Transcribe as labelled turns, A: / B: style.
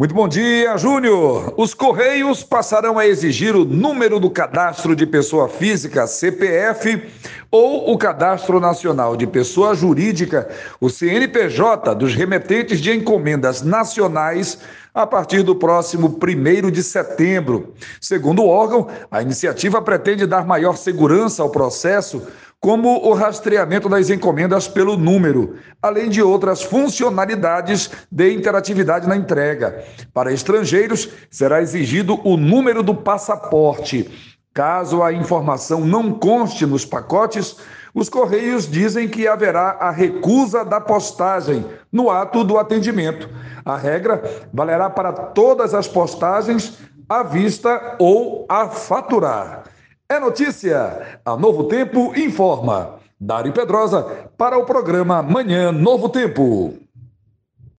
A: Muito bom dia, Júnior. Os Correios passarão a exigir o número do cadastro de pessoa física, CPF, ou o cadastro nacional de pessoa jurídica, o CNPJ, dos remetentes de encomendas nacionais a partir do próximo 1 de setembro. Segundo o órgão, a iniciativa pretende dar maior segurança ao processo como o rastreamento das encomendas pelo número, além de outras funcionalidades de interatividade na entrega. Para estrangeiros, será exigido o número do passaporte. Caso a informação não conste nos pacotes, os Correios dizem que haverá a recusa da postagem no ato do atendimento. A regra valerá para todas as postagens à vista ou a faturar. É notícia. A Novo Tempo informa. Dário Pedrosa para o programa Manhã Novo Tempo.